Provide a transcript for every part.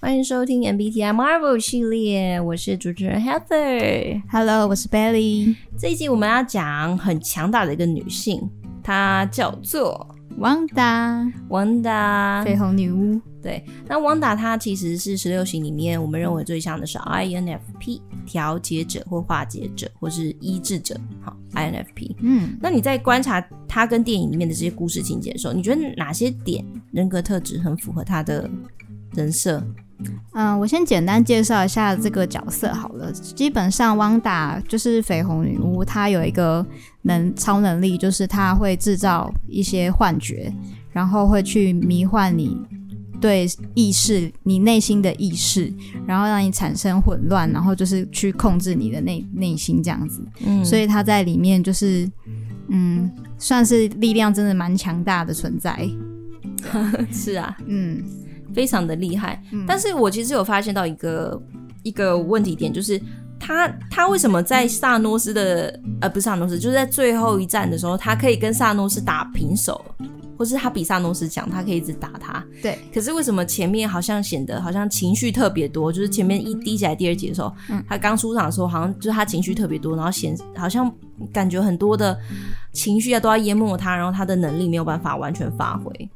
欢迎收听 MBTI Marvel 系列，我是主持人 Heather。Hello，我是 Belly。这一集我们要讲很强大的一个女性，她叫做 Wanda。Wanda，绯红女巫。对，那 Wanda 她其实是十六型里面我们认为最像的是 INFP，调节者或化解者或是医治者。好，INFP。嗯，那你在观察她跟电影里面的这些故事情节的时候，你觉得哪些点人格特质很符合她的人设？嗯，我先简单介绍一下这个角色好了。基本上，汪达就是绯红女巫，她有一个能超能力，就是她会制造一些幻觉，然后会去迷幻你对意识、你内心的意识，然后让你产生混乱，然后就是去控制你的内内心这样子。嗯，所以她在里面就是，嗯，算是力量真的蛮强大的存在。是啊，嗯。非常的厉害，嗯，但是我其实有发现到一个一个问题点，就是他他为什么在萨诺斯的呃不是萨诺斯，就是在最后一战的时候，他可以跟萨诺斯打平手，或是他比萨诺斯强，他可以一直打他。对。可是为什么前面好像显得好像情绪特别多？就是前面一滴起来第二集的时候，嗯，他刚出场的时候，好像就是他情绪特别多，然后显好像感觉很多的情绪啊都要淹没他，然后他的能力没有办法完全发挥。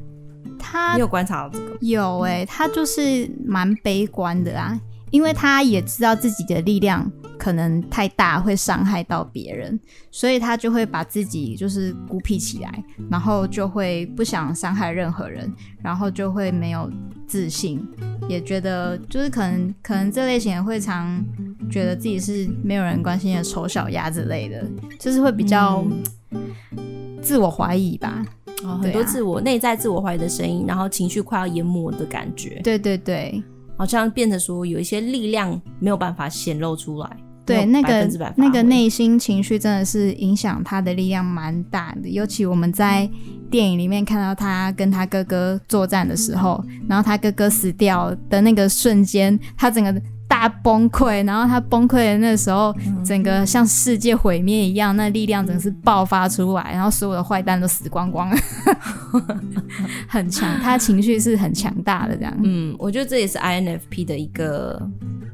他你有观察到这个？有哎、欸，他就是蛮悲观的啊，因为他也知道自己的力量可能太大，会伤害到别人，所以他就会把自己就是孤僻起来，然后就会不想伤害任何人，然后就会没有自信，也觉得就是可能可能这类型的会常觉得自己是没有人关心的丑小鸭之类的，就是会比较自我怀疑吧。哦，很多自我内、啊、在自我怀疑的声音，然后情绪快要淹没的感觉。对对对，好像变得说有一些力量没有办法显露出来。对，那个那个内心情绪真的是影响他的力量蛮大的。尤其我们在电影里面看到他跟他哥哥作战的时候，然后他哥哥死掉的那个瞬间，他整个。大崩溃，然后他崩溃的那时候，整个像世界毁灭一样，那力量整个是爆发出来，然后所有的坏蛋都死光光了，很强，他情绪是很强大的这样。嗯，我觉得这也是 INFP 的一个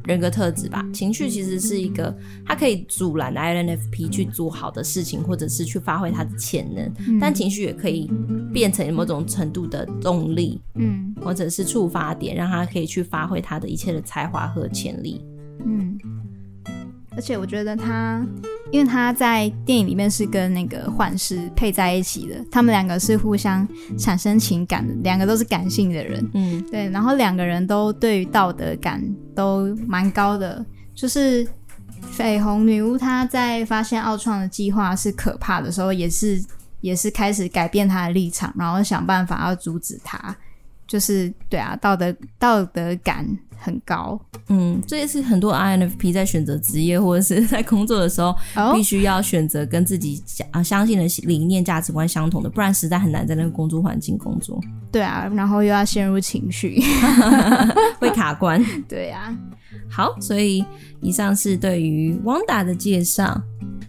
人格特质吧。情绪其实是一个，它可以阻拦 INFP 去做好的事情，或者是去发挥他的潜能，嗯，但情绪也可以变成某种程度的动力，嗯，或者是触发点，让他可以去发挥他的一切的才华和潜。潜力，嗯，而且我觉得他，因为他在电影里面是跟那个幻视配在一起的，他们两个是互相产生情感的，两个都是感性的人，嗯，对，然后两个人都对于道德感都蛮高的，就是绯红女巫她在发现奥创的计划是可怕的时候，也是也是开始改变她的立场，然后想办法要阻止他，就是对啊，道德道德感。很高，嗯，这也是很多 INFP 在选择职业或者是在工作的时候，哦、必须要选择跟自己相相信的理念、价值观相同的，不然实在很难在那个工作环境工作。对啊，然后又要陷入情绪，会卡关。对啊，好，所以以上是对于 Wanda 的介绍。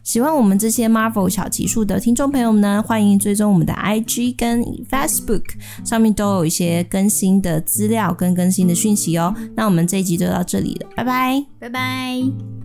喜欢我们这些 Marvel 小奇数的听众朋友们呢，欢迎追踪我们的 IG 跟 Facebook，上面都有一些更新的资料跟更新的讯息哦。那我们这一集就到这里了，拜拜，拜拜。